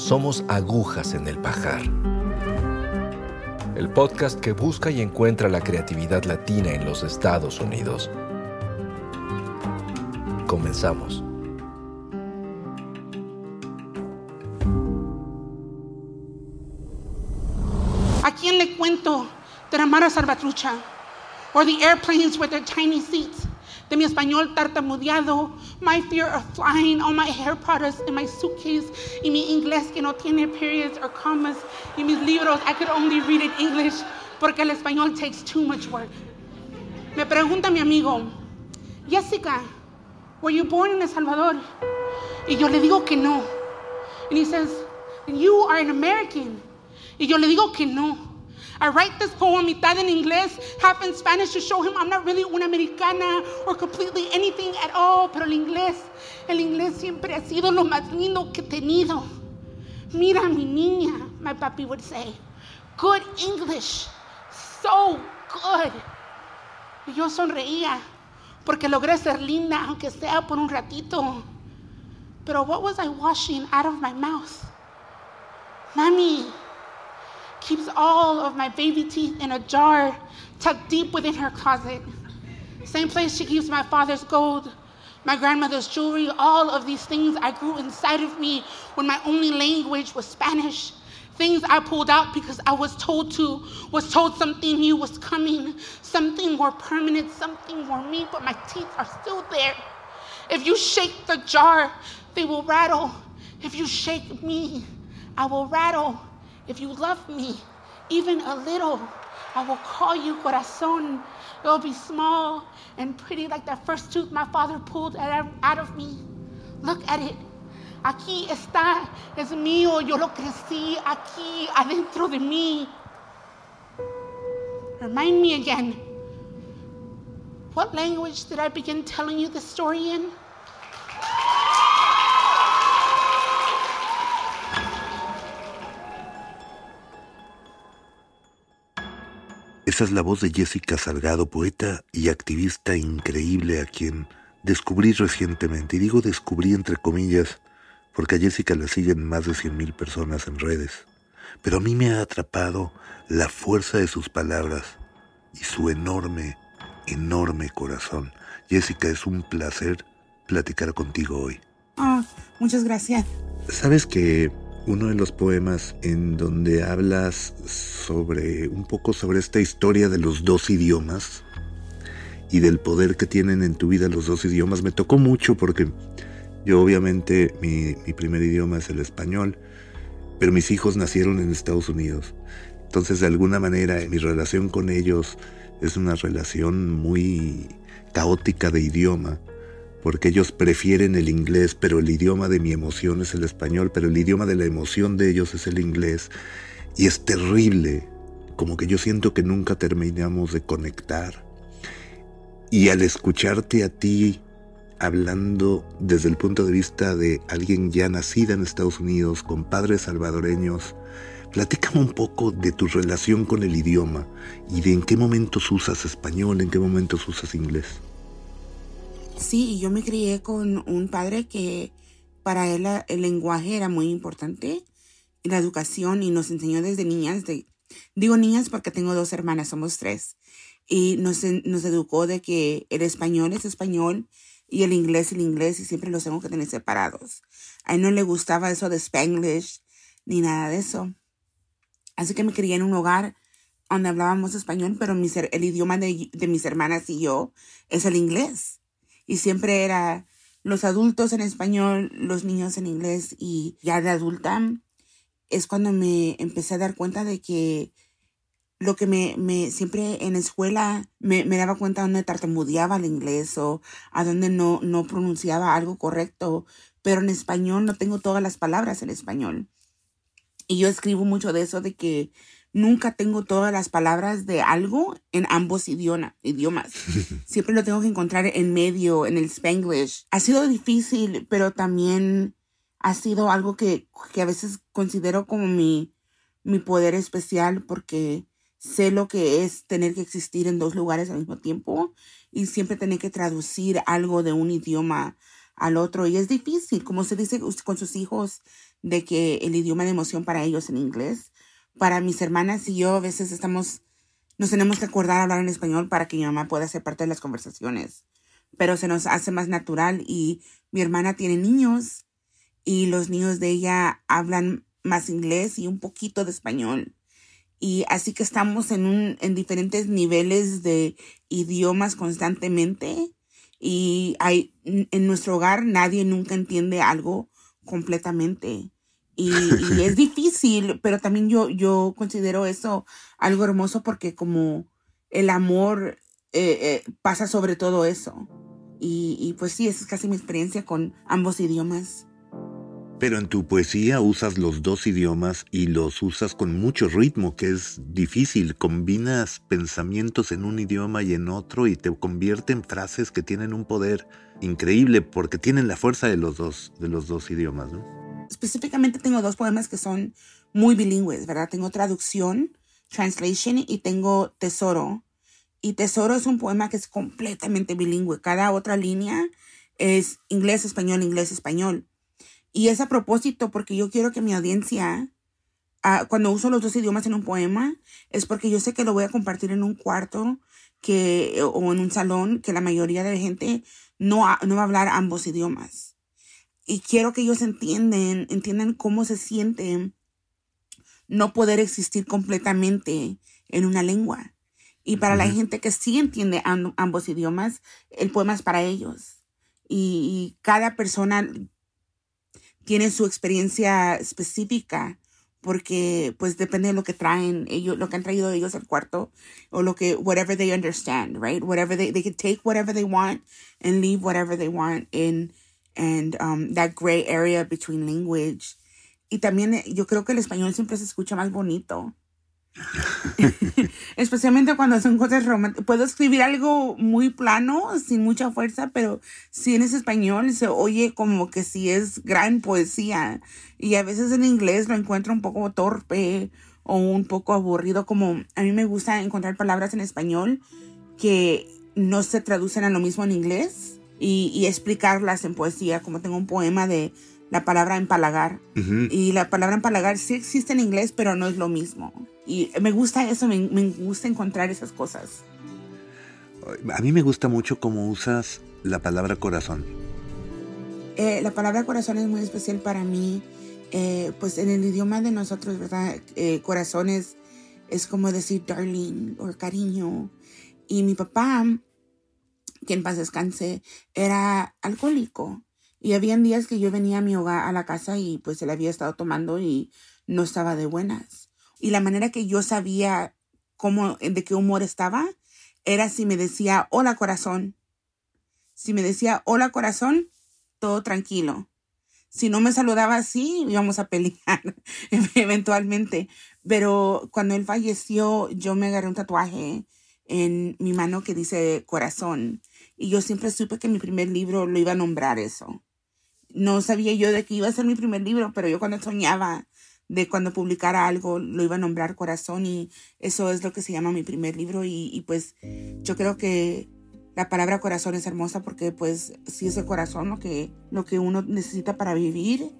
Somos agujas en el pajar. El podcast que busca y encuentra la creatividad latina en los Estados Unidos. Comenzamos. ¿A quién le cuento de la Mara Salvatrucha? Or the airplanes with their tiny seats? De mi español tartamudeado, my fear of flying, all my hair products in my suitcase, y mi inglés que no tiene periods or commas, y mis libros I could only read in English porque el español takes too much work. Me pregunta mi amigo, Jessica, were you born in El Salvador? Y yo le digo que no. And he says, you are an American. Y yo le digo que no. I write this poem mitad en inglés, half in Spanish to show him I'm not really una americana or completely anything at all. Pero el inglés, el inglés siempre ha sido lo más lindo que he tenido. Mira mi niña, my papi would say. Good English, so good. Y yo sonreía porque logré ser linda, aunque sea por un ratito. Pero what was I washing out of my mouth? Mommy keeps all of my baby teeth in a jar tucked deep within her closet. Same place she keeps my father's gold, my grandmother's jewelry, all of these things I grew inside of me when my only language was Spanish. Things I pulled out because I was told to, was told something new was coming, something more permanent, something more me, but my teeth are still there. If you shake the jar, they will rattle. If you shake me, I will rattle. If you love me, even a little, I will call you corazón. It will be small and pretty like that first tooth my father pulled out of me. Look at it. Aquí está, es mío, yo lo crecí aquí, adentro de mí. Remind me again. What language did I begin telling you the story in? Esa es la voz de Jessica Salgado, poeta y activista increíble a quien descubrí recientemente. Y digo descubrí entre comillas porque a Jessica la siguen más de 100.000 personas en redes. Pero a mí me ha atrapado la fuerza de sus palabras y su enorme, enorme corazón. Jessica, es un placer platicar contigo hoy. Oh, muchas gracias. Sabes que uno de los poemas en donde hablas sobre un poco sobre esta historia de los dos idiomas y del poder que tienen en tu vida los dos idiomas me tocó mucho porque yo obviamente mi, mi primer idioma es el español, pero mis hijos nacieron en Estados Unidos. Entonces de alguna manera mi relación con ellos es una relación muy caótica de idioma porque ellos prefieren el inglés, pero el idioma de mi emoción es el español, pero el idioma de la emoción de ellos es el inglés. Y es terrible, como que yo siento que nunca terminamos de conectar. Y al escucharte a ti hablando desde el punto de vista de alguien ya nacida en Estados Unidos, con padres salvadoreños, platícame un poco de tu relación con el idioma y de en qué momentos usas español, en qué momentos usas inglés. Sí, yo me crié con un padre que para él el lenguaje era muy importante, la educación y nos enseñó desde niñas, de, digo niñas porque tengo dos hermanas, somos tres, y nos, educó de que el español es español y el inglés el inglés y siempre los tengo que tener separados. A él no le gustaba eso de Spanglish ni nada de eso. Así que me crié en un hogar donde hablábamos español, pero el idioma de, de mis hermanas y yo es el inglés. Y siempre era los adultos en español, los niños en inglés y ya de adulta es cuando me empecé a dar cuenta de que lo que me, me siempre en escuela me, me daba cuenta donde tartamudeaba el inglés o a donde no, no pronunciaba algo correcto, pero en español no tengo todas las palabras en español. Y yo escribo mucho de eso, de que nunca tengo todas las palabras de algo en ambos idioma, idiomas. Siempre lo tengo que encontrar en medio, en el spanglish. Ha sido difícil, pero también ha sido algo que, que a veces considero como mi, mi poder especial porque sé lo que es tener que existir en dos lugares al mismo tiempo y siempre tener que traducir algo de un idioma al otro. Y es difícil, como se dice con sus hijos, de que el idioma de emoción para ellos en inglés. Para mis hermanas y yo a veces estamos, nos tenemos que acordar hablar en español para que mi mamá pueda ser parte de las conversaciones. Pero se nos hace más natural y mi hermana tiene niños y los niños de ella hablan más inglés y un poquito de español. Y así que estamos en, diferentes niveles de idiomas constantemente. Y en nuestro hogar nadie nunca entiende algo completamente. Y, es difícil, pero también yo, yo considero eso algo hermoso porque como el amor eh, eh, pasa sobre todo eso. Y, y pues sí, esa es casi mi experiencia con ambos idiomas. Pero en tu poesía usas los dos idiomas y los usas con mucho ritmo, que es difícil. Combinas pensamientos en un idioma y en otro y te convierte en frases que tienen un poder increíble porque tienen la fuerza de los dos, de los dos idiomas. Específicamente tengo dos poemas que son muy bilingües, ¿verdad? Tengo traducción, translation, y tengo tesoro. Y tesoro es un poema que es completamente bilingüe. Cada otra línea es inglés, español, inglés, español. Y es a propósito porque yo quiero que mi audiencia, ah, cuando uso los dos idiomas en un poema, es porque yo sé que lo voy a compartir en un cuarto que, o en un salón que la mayoría de la gente no, no va a hablar ambos idiomas. Y quiero que ellos entiendan, entiendan cómo se siente no poder existir completamente en una lengua. Y para la gente que sí entiende ambos idiomas, el poema es para ellos. y cada persona tienen su experiencia específica porque pues depende de lo que traen ellos lo que han traído ellos al cuarto o lo que whatever they understand right whatever they they can take whatever they want and leave whatever they want in and um, that gray area between language y también eh, yo creo que el español siempre se escucha más bonito Especialmente cuando son cosas románticas. Puedo escribir algo muy plano, sin mucha fuerza, pero si en ese español se oye como que si es gran poesía. Y a veces en inglés lo encuentro un poco torpe o un poco aburrido. Como a mí me gusta encontrar palabras en español que no se traducen a lo mismo en inglés y, y explicarlas en poesía. Como tengo un poema de la palabra empalagar. Y la palabra empalagar sí existe en inglés, pero no es lo mismo. Y me gusta eso, me, gusta encontrar esas cosas. A mí me gusta mucho cómo usas la palabra corazón. Eh, la palabra corazón es muy especial para mí. Eh, pues en el idioma de nosotros, ¿verdad? Eh, corazón es, es como decir darling o cariño. Y mi papá, que en paz descanse, era alcohólico. Y habían días que yo venía a mi hogar, a la casa, y pues él había estado tomando y no estaba de buenas. Y la manera que yo sabía cómo, de qué humor estaba, era si me decía, hola corazón. Si me decía, hola corazón, todo tranquilo. Si no me saludaba así, íbamos a pelear eventualmente. Pero cuando él falleció, yo me agarré un tatuaje en mi mano que dice corazón. Y yo siempre supe que mi primer libro lo iba a nombrar eso no sabía yo de que iba a ser mi primer libro, pero yo cuando soñaba de cuando publicara algo lo iba a nombrar corazón y eso es lo que se llama mi primer libro y, pues yo creo que la palabra corazón es hermosa porque pues sí es el corazón lo que, lo que uno necesita para vivir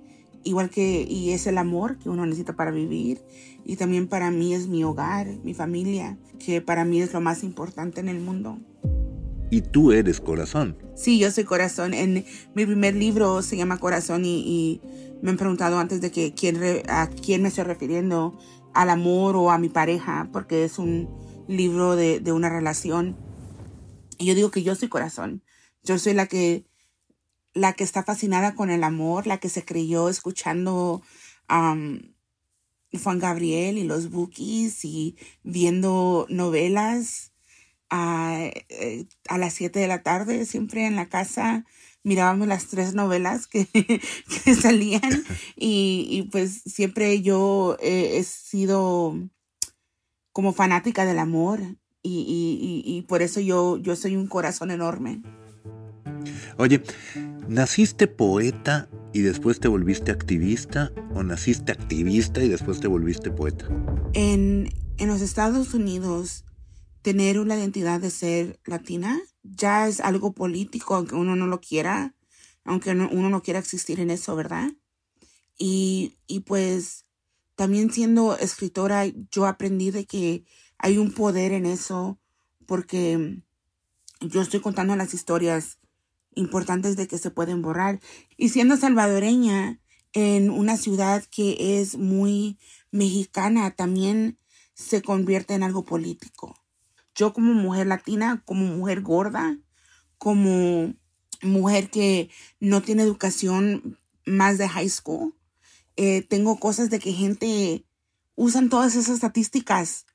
igual que, y es el amor que uno necesita para vivir. Y también para mí es mi hogar, mi familia, que para mí es lo más importante en el mundo. Y tú eres corazón. Sí, yo soy corazón. En mi primer libro se llama Corazón y, me han preguntado antes de que quién a quién me estoy refiriendo, al amor o a mi pareja, porque es un libro de, una relación. Y yo digo que yo soy corazón. Yo soy la que la que está fascinada con el amor, la que se creyó escuchando um, Juan Gabriel y los Bookies y viendo novelas a, eh, a las 7 de la tarde, siempre en la casa mirábamos las tres novelas que, que salían y, y, pues siempre yo he sido como fanática del amor y, y, y, por eso yo, yo soy un corazón enorme. Oye, ¿naciste poeta y después te volviste activista o naciste activista y después te volviste poeta? En, en los Estados Unidos, tener una identidad de ser latina ya es algo político, aunque uno no lo quiera, aunque uno no quiera existir en eso, ¿verdad? Y, y pues también siendo escritora, yo aprendí de que hay un poder en eso porque yo estoy contando las historias importantes de que se pueden borrar. Y siendo salvadoreña en una ciudad que es muy mexicana, también se convierte en algo político. Yo como mujer latina, como mujer gorda, como mujer que no tiene educación más de high school, eh, tengo cosas de que gente usan todas esas estadísticas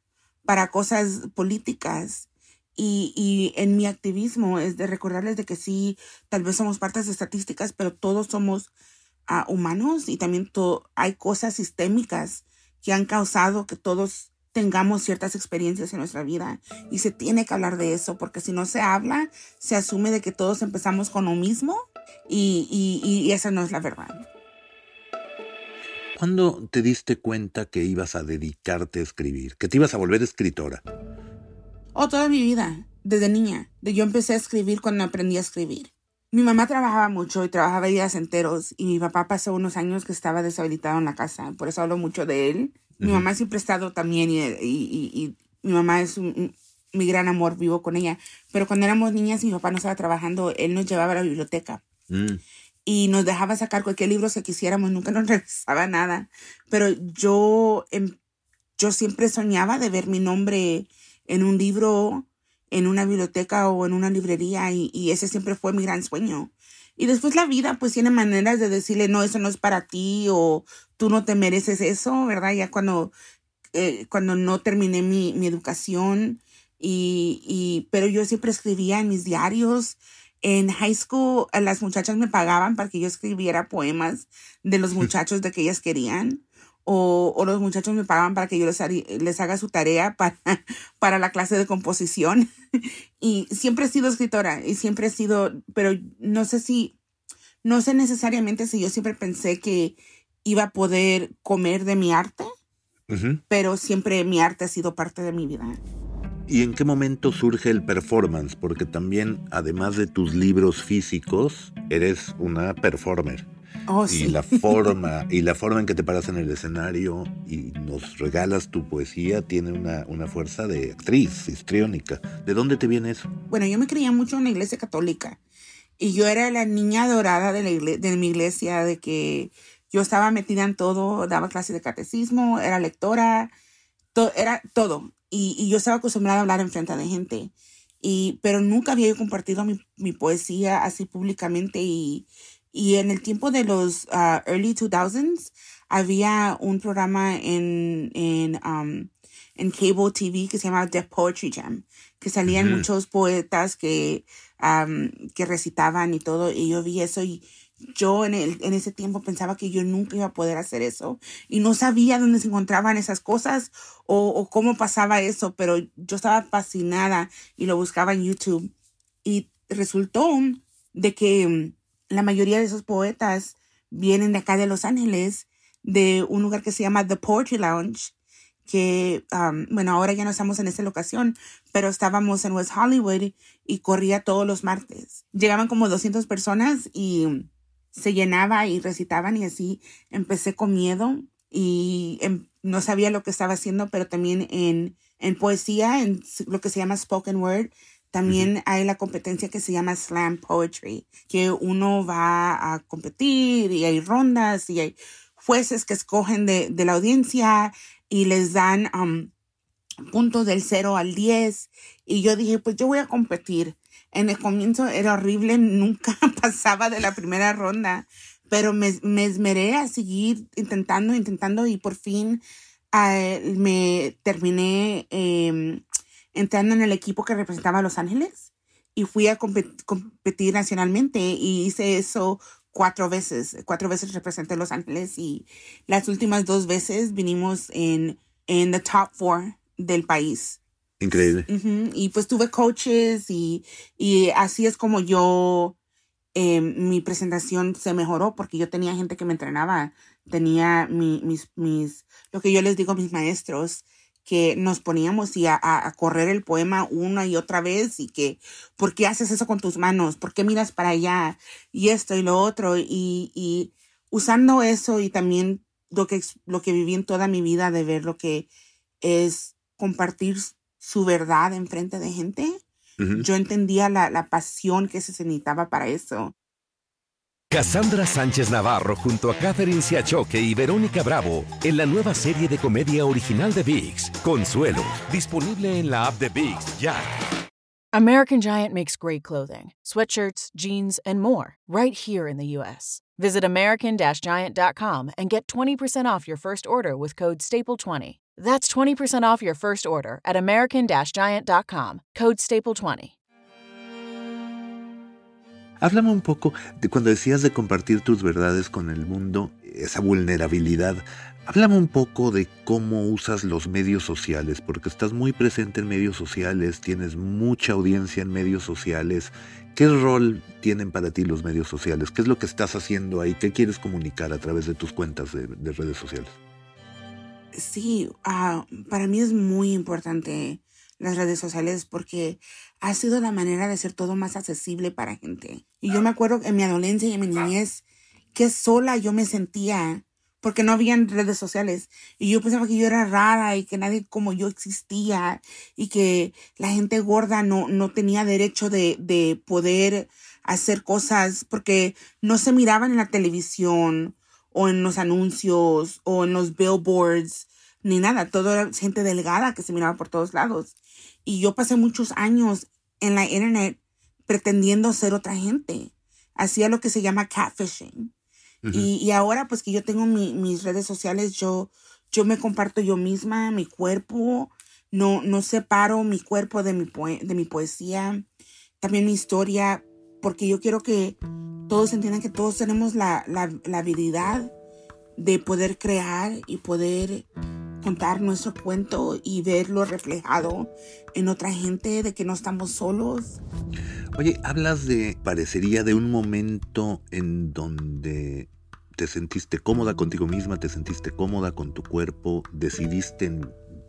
para cosas políticas y, y en mi activismo es de recordarles de que sí, tal vez somos partes de estadísticas, pero todos somos uh, humanos y también hay cosas sistémicas que han causado que todos tengamos ciertas experiencias en nuestra vida y se tiene que hablar de eso porque si no se habla, se asume de que todos empezamos con lo mismo y, y, y esa no es la verdad. ¿Cuándo te diste cuenta que ibas a dedicarte a escribir, que te ibas a volver escritora? Oh, toda mi vida, desde niña. Yo empecé a escribir cuando aprendí a escribir. Mi mamá trabajaba mucho y trabajaba días enteros y mi papá pasó unos años que estaba deshabilitado en la casa, por eso hablo mucho de él. Mi mamá siempre ha estado también y, y, mi mamá es mi gran amor, vivo con ella. Pero cuando éramos niñas y mi papá no estaba trabajando, él nos llevaba a la biblioteca. Mm. Y nos dejaba sacar cualquier libro que quisiéramos, nunca nos regresaba nada. Pero yo, em, yo siempre soñaba de ver mi nombre en un libro, en una biblioteca o en una librería y, ese siempre fue mi gran sueño. Y después la vida pues tiene maneras de decirle, no, eso no es para ti o tú no te mereces eso, ¿verdad? Ya cuando, eh, cuando no terminé mi, mi educación y, y, pero yo siempre escribía en mis diarios. En high school las muchachas me pagaban para que yo escribiera poemas de los muchachos de que ellas querían o, o, los muchachos me pagaban para que yo les, les haga su tarea para, para la clase de composición. y siempre he sido escritora y siempre he sido, pero no sé si, no sé necesariamente si yo siempre pensé que iba a poder comer de mi arte, pero siempre mi arte ha sido parte de mi vida. ¿Y en qué momento surge el performance? Porque también, además de tus libros físicos, eres una performer. Oh, y la forma y la forma en que te paras en el escenario y nos regalas tu poesía tiene una, una fuerza de actriz histriónica. ¿De dónde te viene eso? Bueno, yo me creía mucho en la iglesia católica y yo era la niña dorada de, la de mi iglesia, de que yo estaba metida en todo, daba clases de catecismo, era lectora, era todo. Y, y, yo estaba acostumbrada a hablar en frente de gente. Y, pero nunca había yo compartido mi, mi poesía así públicamente y, y en el tiempo de los uh, early 2000s había un programa en, en, um, en cable TV que se llamaba The Poetry Jam, que salían muchos poetas que, um, que recitaban y todo, y yo vi eso y yo en, el, en ese tiempo pensaba que yo nunca iba a poder hacer eso y no sabía dónde se encontraban esas cosas o, cómo pasaba eso, pero yo estaba fascinada y lo buscaba en YouTube y resultó de que la mayoría de esos poetas vienen de acá de Los Ángeles, de un lugar que se llama The Poetry Lounge, que, um, bueno, ahora ya no estamos en esa locación, pero estábamos en West Hollywood y corría todos los martes. Llegaban como 200 personas y se llenaba y recitaban y así empecé con miedo y em, no sabía lo que estaba haciendo, pero también en, en poesía, en lo que se llama spoken word, también hay la competencia que se llama slam poetry, que uno va a competir y hay rondas y hay jueces que escogen de, de la audiencia y les dan um, puntos del 0 al 10. Y yo dije, pues yo voy a competir. En el comienzo era horrible, nunca pasaba de la primera ronda, pero me, me esmeré a seguir intentando, intentando y por fin uh, me terminé eh, entrando en el equipo que representaba a Los Ángeles y fui a competir nacionalmente y hice eso cuatro veces. Cuatro veces representé Los Ángeles y las últimas dos veces vinimos en, en the top four del país. Increíble. Y pues tuve coaches y, y así es como yo, eh, mi presentación se mejoró porque yo tenía gente que me entrenaba, tenía mi, mis, mis, lo que yo les digo mis maestros, que nos poníamos y a, a, correr el poema una y otra vez y que, ¿por qué haces eso con tus manos? ¿Por qué miras para allá? Y esto y lo otro. Y, y usando eso y también lo que, lo que viví en toda mi vida de ver lo que es compartir su verdad en frente de gente, uh -huh. yo entendía la, la pasión que se necesitaba para eso. Cassandra Sánchez Navarro junto a Catherine Siachoque y Verónica Bravo en la nueva serie de comedia original de VIX, Consuelo, disponible en la app de VIX ya. American Giant makes great clothing, sweatshirts, jeans, and more, right here in the U.S. Visit American-Giant.com and get 20% off your first order with code STAPLE20. That's 20% off your first order at American-Giant.com, code STAPLE20. Háblame un poco de cuando decías de compartir tus verdades con el mundo, esa vulnerabilidad. Háblame un poco de cómo usas los medios sociales, porque estás muy presente en medios sociales, tienes mucha audiencia en medios sociales. ¿Qué rol tienen para ti los medios sociales? ¿Qué es lo que estás haciendo ahí? ¿Qué quieres comunicar a través de tus cuentas de, de redes sociales? Sí, uh, para mí es muy importante las redes sociales porque ha sido la manera de hacer todo más accesible para gente. Y yo me acuerdo en mi adolescencia y en mi niñez que sola yo me sentía porque no habían redes sociales y yo pensaba que yo era rara y que nadie como yo existía y que la gente gorda no, no tenía derecho de, de poder hacer cosas porque no se miraban en la televisión o en los anuncios o en los billboards ni nada, todo era gente delgada que se miraba por todos lados. Y yo pasé muchos años en la internet pretendiendo ser otra gente. Hacía lo que se llama catfishing. Uh -huh. y, y, ahora pues que yo tengo mi, mis redes sociales, yo, yo me comparto yo misma, mi cuerpo, no, no separo mi cuerpo de mi, de mi poesía, también mi historia, porque yo quiero que todos entiendan que todos tenemos la, la, la habilidad de poder crear y poder contar nuestro cuento y verlo reflejado en otra gente, de que no estamos solos. Oye, hablas de, parecería, de un momento en donde te sentiste cómoda contigo misma, te sentiste cómoda con tu cuerpo, decidiste,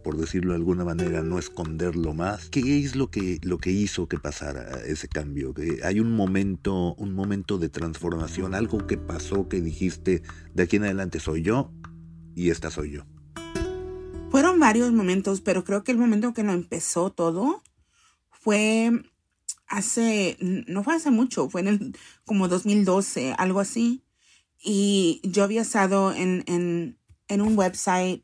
por decirlo de alguna manera, no esconderlo más. ¿Qué es lo que, lo que hizo que pasara ese cambio? Hay un momento, un momento de transformación, algo que pasó que dijiste, de aquí en adelante soy yo y esta soy yo. Fueron varios momentos, pero creo que el momento que lo empezó todo fue hace, no fue hace mucho, fue en el, como 2012, algo así. Y yo había estado en, en, en un website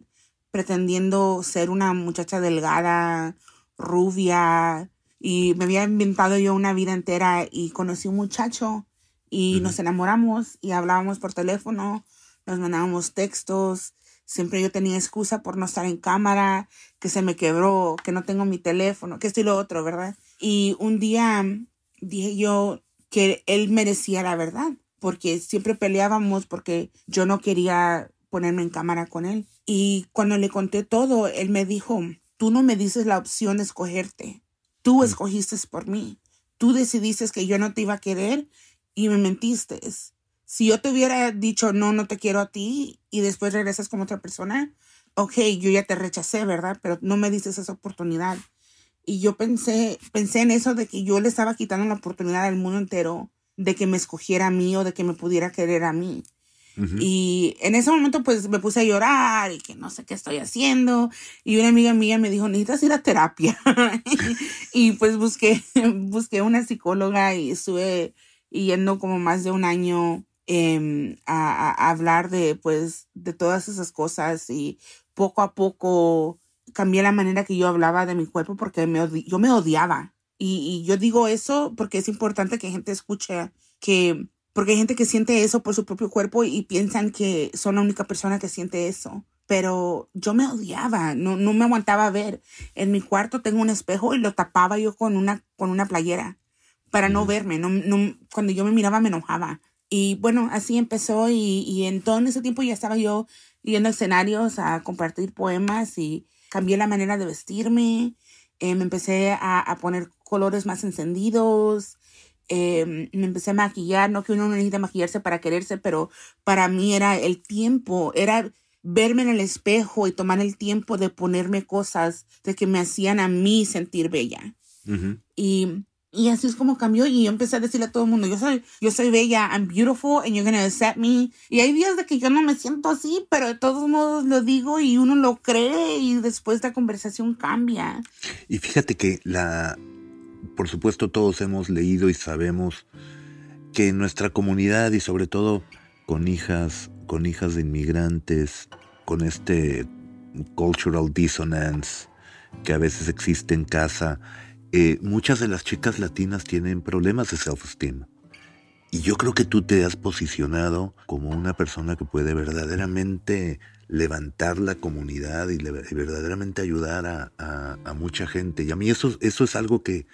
pretendiendo ser una muchacha delgada, rubia, y me había inventado yo una vida entera y conocí un muchacho y uh -huh. nos enamoramos y hablábamos por teléfono, nos mandábamos textos Siempre yo tenía excusa por no estar en cámara, que se me quebró, que no tengo mi teléfono, que esto y lo otro, ¿verdad? Y un día dije yo que él merecía la verdad, porque siempre peleábamos porque yo no quería ponerme en cámara con él. Y cuando le conté todo, él me dijo, tú no me dices la opción de escogerte, tú escogiste por mí, tú decidiste que yo no te iba a querer y me mentiste. Si yo te hubiera dicho, no, no te quiero a ti y después regresas con otra persona, ok, yo ya te rechacé, ¿verdad? Pero no me dices esa oportunidad. Y yo pensé, pensé en eso de que yo le estaba quitando la oportunidad al mundo entero de que me escogiera a mí o de que me pudiera querer a mí. Y en ese momento pues me puse a llorar y que no sé qué estoy haciendo. Y una amiga mía me dijo, necesitas ir a terapia. y pues busqué, busqué una psicóloga y estuve yendo como más de un año em, a, hablar de pues de todas esas cosas y poco a poco cambié la manera que yo hablaba de mi cuerpo porque me yo me odiaba. Y, y yo digo eso porque es importante que gente escuche que porque hay gente que siente eso por su propio cuerpo y piensan que son la única persona que siente eso. Pero yo me odiaba, no, no me aguantaba ver. En mi cuarto tengo un espejo y lo tapaba yo con una, con una playera para no verme. No, no, cuando yo me miraba me enojaba. Y bueno, así empezó y, y en todo ese tiempo ya estaba yo yendo a escenarios a compartir poemas y cambié la manera de vestirme. Eh, me empecé a, a, poner colores más encendidos. Eh, me empecé a maquillar, no que uno no necesita maquillarse para quererse, pero para mí era el tiempo, era verme en el espejo y tomar el tiempo de ponerme cosas de que me hacían a mí sentir bella. Y y así es como cambió y yo empecé a decirle a todo el mundo, yo soy, yo soy bella, I'm beautiful and you're gonna accept me. Y hay días de que yo no me siento así, pero de todos modos lo digo y uno lo cree y después la conversación cambia. Y fíjate que la, por supuesto todos hemos leído y sabemos que en nuestra comunidad y sobre todo con hijas, con hijas de inmigrantes, con este cultural dissonance que a veces existe en casa, eh, muchas de las chicas latinas tienen problemas de self-esteem. Y yo creo que tú te has posicionado como una persona que puede verdaderamente levantar la comunidad y, verdaderamente ayudar a, mucha gente. Y a mí eso, eso es algo que,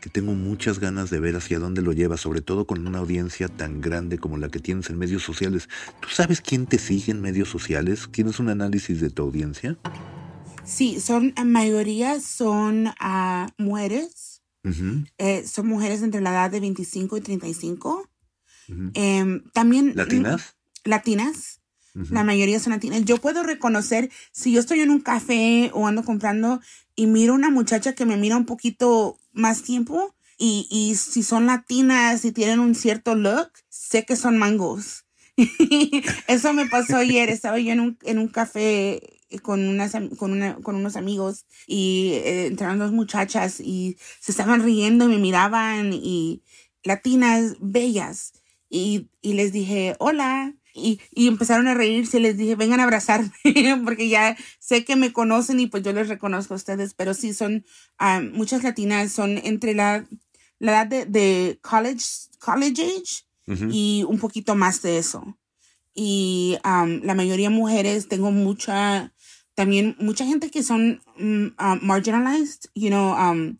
que tengo muchas ganas de ver hacia dónde lo lleva, sobre todo con una audiencia tan grande como la que tienes en medios sociales. ¿Tú sabes quién te sigue en medios sociales? ¿Tienes un análisis de tu audiencia? Sí, son, en mayoría son uh, mujeres. eh, son mujeres entre la edad de 25 y 35. eh, también... ¿Latinas? Latinas. La mayoría son latinas. Yo puedo reconocer si yo estoy en un café o ando comprando y miro una muchacha que me mira un poquito más tiempo y, y si son latinas y tienen un cierto look, sé que son mangos. Eso me pasó ayer. Estaba yo en un, en un café con, unas, con, una, con unos amigos y eh, entraron dos muchachas y se estaban riendo, me miraban y latinas bellas. Y, y les dije, hola. Y, y, empezaron a reírse. Les dije, vengan a abrazarme, porque ya sé que me conocen y pues yo les reconozco a ustedes. Pero sí, son ah, muchas latinas, son entre la, la edad de, de college, college age y un poquito más de eso. Y um, la mayoría mujeres, tengo mucha, también mucha gente que son um, marginalized, you know, um,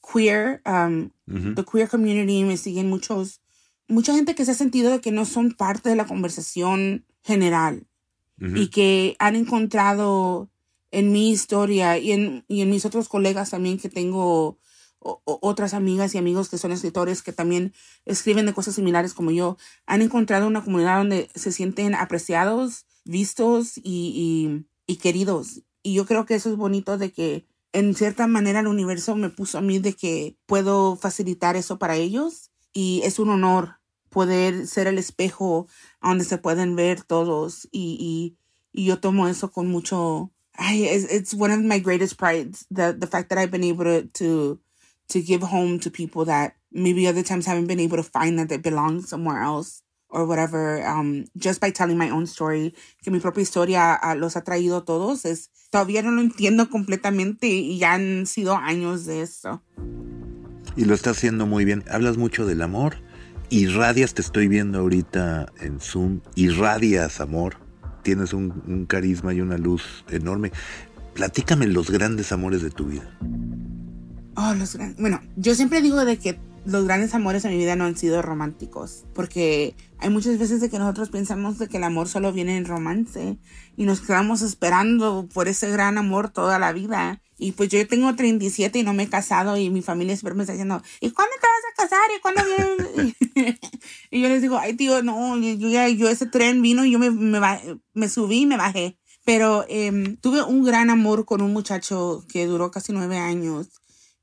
queer, um, the queer community, me siguen muchos, mucha gente que se ha sentido de que no son parte de la conversación general y que han encontrado en mi historia y en, y en mis otros colegas también que tengo otras amigas y amigos que son escritores que también escriben de cosas similares como yo, han encontrado una comunidad donde se sienten apreciados, vistos y y queridos. Y yo creo que eso es bonito de que en cierta manera el universo me puso a mí de que puedo facilitar eso para ellos y es un honor poder ser el espejo donde se pueden ver todos y, y, y yo tomo eso con mucho I, it's, it's one of my greatest prides the the fact that I've been able to to give home to people that maybe other times haven't been able to find that they belong somewhere else or whatever, um, just by telling my own story, que mi propia historia uh, los ha traído todos, es, todavía no lo entiendo completamente y ya han sido años de eso. Y lo está haciendo muy bien. Hablas mucho del amor, irradias, te estoy viendo ahorita en Zoom, irradias amor, tienes un, un carisma y una luz enorme. Platícame los grandes amores de tu vida. Oh, los grandes. Bueno, yo siempre digo de que los grandes amores en mi vida no han sido románticos, porque hay muchas veces de que nosotros pensamos de que el amor solo viene en romance y nos quedamos esperando por ese gran amor toda la vida. Y pues yo tengo 37 y no me he casado y mi familia siempre me está diciendo, ¿y cuándo te vas a casar? ¿Y cuándo viene? y yo les digo, ay tío, no, yo ya, yo ese tren vino y yo me, me, me subí y me bajé. Pero eh, tuve un gran amor con un muchacho que duró casi nueve años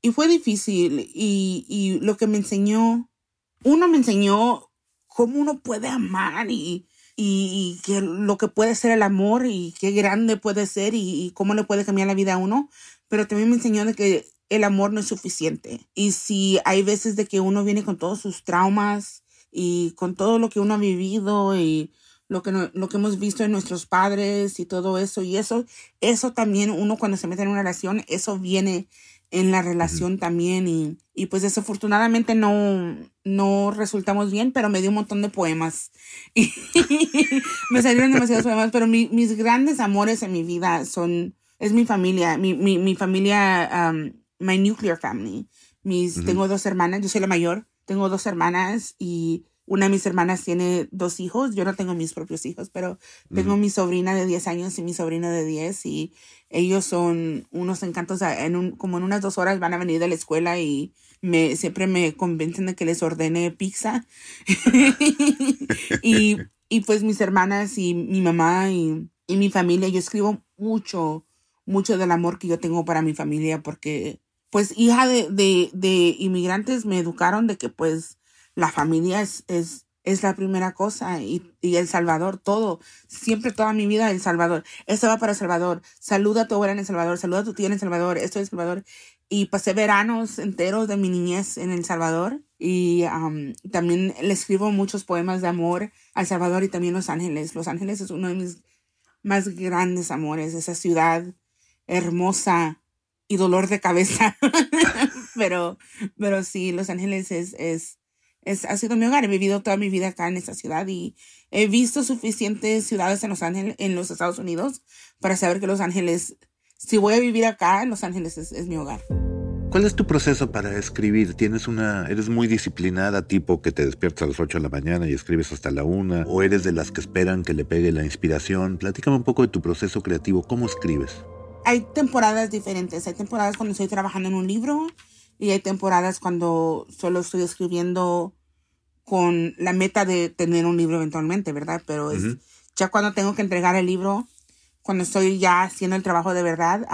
y fue difícil y, y lo que me enseñó uno me enseñó cómo uno puede amar y, y, que lo que puede ser el amor y qué grande puede ser y, y, cómo le puede cambiar la vida a uno, pero también me enseñó de que el amor no es suficiente. Y si hay veces de que uno viene con todos sus traumas y con todo lo que uno ha vivido y lo que, lo que hemos visto en nuestros padres y todo eso. Y eso, eso también uno cuando se mete en una relación, eso viene en la relación también. Y, y, pues desafortunadamente no, no resultamos bien, pero me dio un montón de poemas. Y me salieron demasiados poemas, pero mi, mis grandes amores en mi vida son, es mi familia, mi, mi, mi familia, um, my nuclear family. Mis, Tengo dos hermanas, yo soy la mayor, tengo dos hermanas y una de mis hermanas tiene dos hijos, yo no tengo mis propios hijos, pero tengo mi sobrina de 10 años y mi sobrino de 10 y ellos son unos encantos, en un, como en unas dos horas van a venir de la escuela y me, siempre me convencen de que les ordene pizza. y, y pues mis hermanas y mi mamá y, y mi familia, yo escribo mucho, mucho del amor que yo tengo para mi familia porque pues hija de, de, de inmigrantes me educaron de que pues la familia es, es, es la primera cosa y, y, El Salvador, todo, siempre toda mi vida El Salvador. Esto va para El Salvador. Saluda a tu abuela en El Salvador, saluda a tu tía en El Salvador, esto es El Salvador. Y pasé veranos enteros de mi niñez en El Salvador y también le escribo muchos poemas de amor a El Salvador y también Los Ángeles. Los Ángeles es uno de mis más grandes amores, esa ciudad hermosa y dolor de cabeza. pero, pero sí, Los Ángeles es, es es, ha sido mi hogar. He vivido toda mi vida acá en esta ciudad y he visto suficientes ciudades en Los Ángeles, en los Estados Unidos, para saber que Los Ángeles, si voy a vivir acá, Los Ángeles es, es mi hogar. ¿Cuál es tu proceso para escribir? ¿Tienes una, eres muy disciplinada, tipo que te despiertas a las 8 de la mañana y escribes hasta la 1? ¿O eres de las que esperan que le pegue la inspiración? Platícame un poco de tu proceso creativo. ¿Cómo escribes? Hay temporadas diferentes. Hay temporadas cuando estoy trabajando en un libro y hay temporadas cuando solo estoy escribiendo con la meta de tener un libro eventualmente, ¿verdad? Pero es ya cuando tengo que entregar el libro, cuando estoy ya haciendo el trabajo de verdad,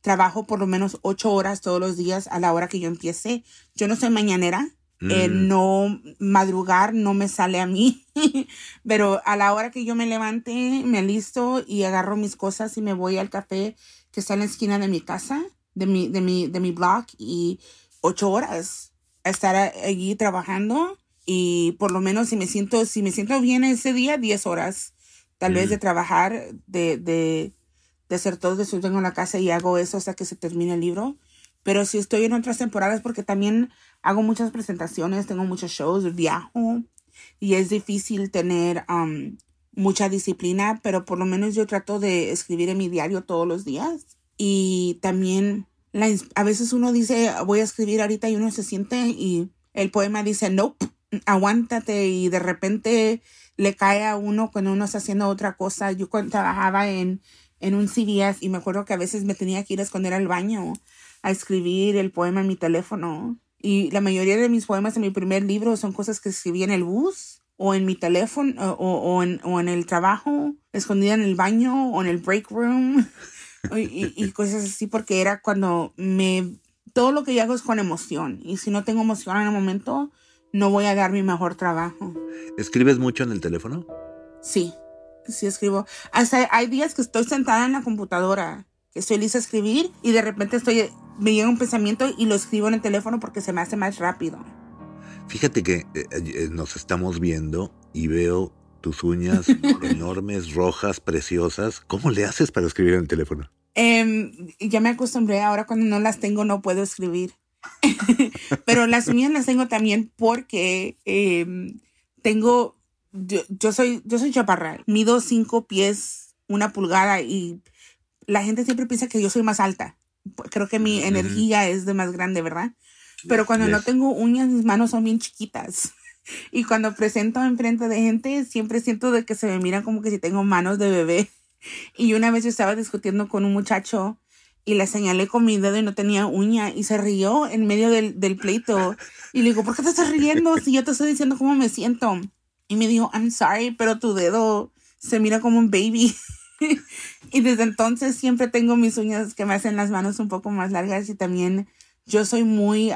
trabajo por lo menos ocho horas todos los días a la hora que yo empiece. Yo no soy mañanera, eh, mm. no madrugar no me sale a mí, pero a la hora que yo me levante, me listo y agarro mis cosas y me voy al café que está en la esquina de mi casa de mi, de mi, de mi blog y ocho horas estar allí trabajando y por lo menos si me siento, si me siento bien ese día, diez horas tal vez de trabajar, de, de, de hacer todo, eso tengo en la casa y hago eso hasta que se termine el libro. Pero si estoy en otras temporadas, porque también hago muchas presentaciones, tengo muchos shows, viajo y es difícil tener um, mucha disciplina, pero por lo menos yo trato de escribir en mi diario todos los días y también a veces uno dice, voy a escribir ahorita y uno se siente y el poema dice, no, aguántate y de repente le cae a uno cuando uno está haciendo otra cosa. Yo cuando trabajaba en, en un CVS y me acuerdo que a veces me tenía que ir a esconder al baño a escribir el poema en mi teléfono. Y la mayoría de mis poemas en mi primer libro son cosas que escribí en el bus o en mi teléfono o, o, en, o en el trabajo, escondida en el baño o en el break room. y, y, cosas así, porque era cuando me... Todo lo que yo hago es con emoción. Y si no tengo emoción en el momento, no voy a dar mi mejor trabajo. ¿Escribes mucho en el teléfono? Sí, sí escribo. Hasta hay días que estoy sentada en la computadora, que estoy lista a escribir y de repente estoy, me llega un pensamiento y lo escribo en el teléfono porque se me hace más rápido. Fíjate que eh, eh, nos estamos viendo y veo tus uñas enormes, rojas, preciosas. ¿Cómo le haces para escribir en el teléfono? Eh, ya me acostumbré, ahora cuando no las tengo no puedo escribir. Pero las uñas las tengo también porque eh, tengo, yo, yo, soy, yo soy chaparra, mido cinco pies, una pulgada y la gente siempre piensa que yo soy más alta. Creo que mi energía es de más grande, ¿verdad? Pero cuando no tengo uñas, mis manos son bien chiquitas. Y cuando presento enfrente de gente, siempre siento de que se me miran como que si tengo manos de bebé. Y una vez yo estaba discutiendo con un muchacho y le señalé con mi dedo y no tenía uña y se rió en medio del, del pleito. Y le digo, ¿por qué te estás riendo si yo te estoy diciendo cómo me siento? Y me dijo, I'm sorry, pero tu dedo se mira como un baby. y desde entonces siempre tengo mis uñas que me hacen las manos un poco más largas y también yo soy muy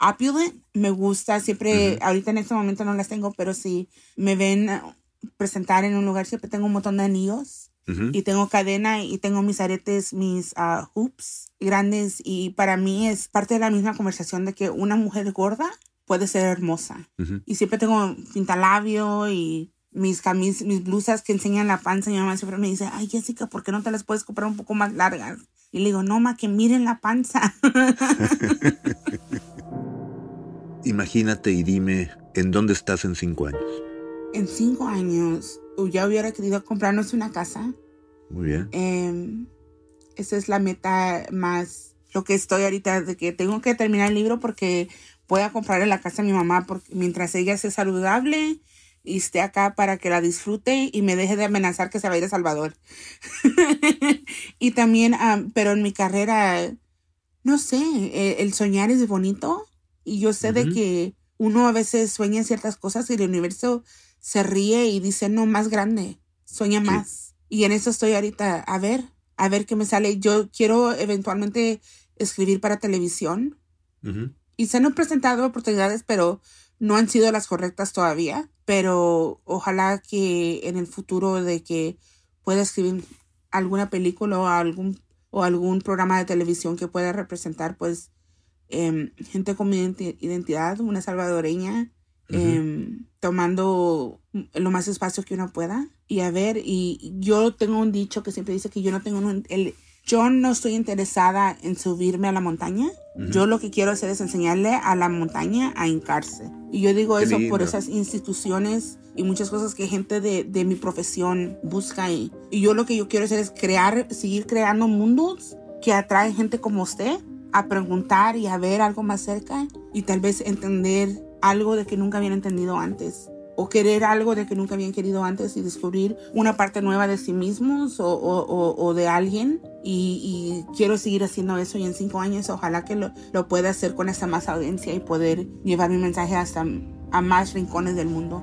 opulent. Me gusta siempre, ahorita en este momento no las tengo, pero si me ven uh, presentar en un lugar, siempre tengo un montón de anillos. Y tengo cadena y tengo mis aretes, mis uh, hoops grandes. Y para mí es parte de la misma conversación de que una mujer gorda puede ser hermosa. Y siempre tengo pintalabio y mis camis, mis blusas que enseñan la panza. Mi mamá siempre me dice, ay Jessica, ¿por qué no te las puedes comprar un poco más largas? Y le digo, no, ma, que miren la panza. Imagínate y dime, ¿en dónde estás en cinco años? En cinco años, ya hubiera querido comprarnos una casa. Muy bien. Eh, esa es la meta más, lo que estoy ahorita, de que tengo que terminar el libro porque voy a comprarle la casa a mi mamá porque mientras ella sea saludable y esté acá para que la disfrute y me deje de amenazar que se va a ir a Salvador. y también, ah, pero en mi carrera, no sé, eh, el soñar es bonito y yo sé de que uno a veces sueña ciertas cosas y el universo se ríe y dice, no, más grande, sueña más. Y en eso estoy ahorita, a ver, a ver qué me sale. Yo quiero eventualmente escribir para televisión. Y se han presentado oportunidades, pero no han sido las correctas todavía. Pero ojalá que en el futuro de que pueda escribir alguna película o algún, o algún programa de televisión que pueda representar pues em, gente con mi identidad, una salvadoreña, em, tomando lo más espacio que uno pueda. Y a ver, y yo tengo un dicho que siempre dice que yo no tengo el, yo no estoy interesada en subirme a la montaña. Yo lo que quiero hacer es enseñarle a la montaña a hincarse. Y yo digo eso por esas instituciones y muchas cosas que gente de, de mi profesión busca ahí. Y yo lo que yo quiero hacer es crear, seguir creando mundos que atraen gente como usted a preguntar y a ver algo más cerca y tal vez entender algo de que nunca habían entendido antes o querer algo de que nunca habían querido antes y descubrir una parte nueva de sí mismos o, o, o de alguien. Y, y, quiero seguir haciendo eso y en cinco años ojalá que lo, lo pueda hacer con esa más audiencia y poder llevar mi mensaje hasta a más rincones del mundo.